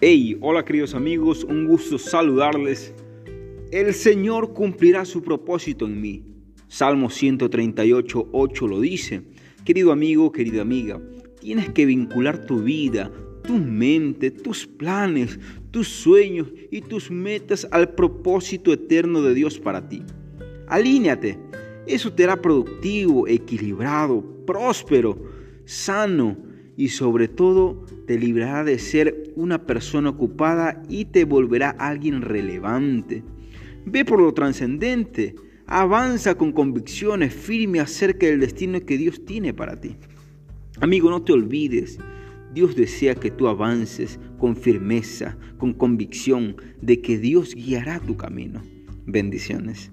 Hey, hola queridos amigos, un gusto saludarles. El Señor cumplirá su propósito en mí. Salmo 138, 8 lo dice. Querido amigo, querida amiga, tienes que vincular tu vida, tu mente, tus planes, tus sueños y tus metas al propósito eterno de Dios para ti. Alíñate. Eso te hará productivo, equilibrado, próspero, sano y sobre todo te librará de ser una persona ocupada y te volverá alguien relevante. Ve por lo trascendente, avanza con convicciones firmes acerca del destino que Dios tiene para ti. Amigo, no te olvides, Dios desea que tú avances con firmeza, con convicción de que Dios guiará tu camino. Bendiciones.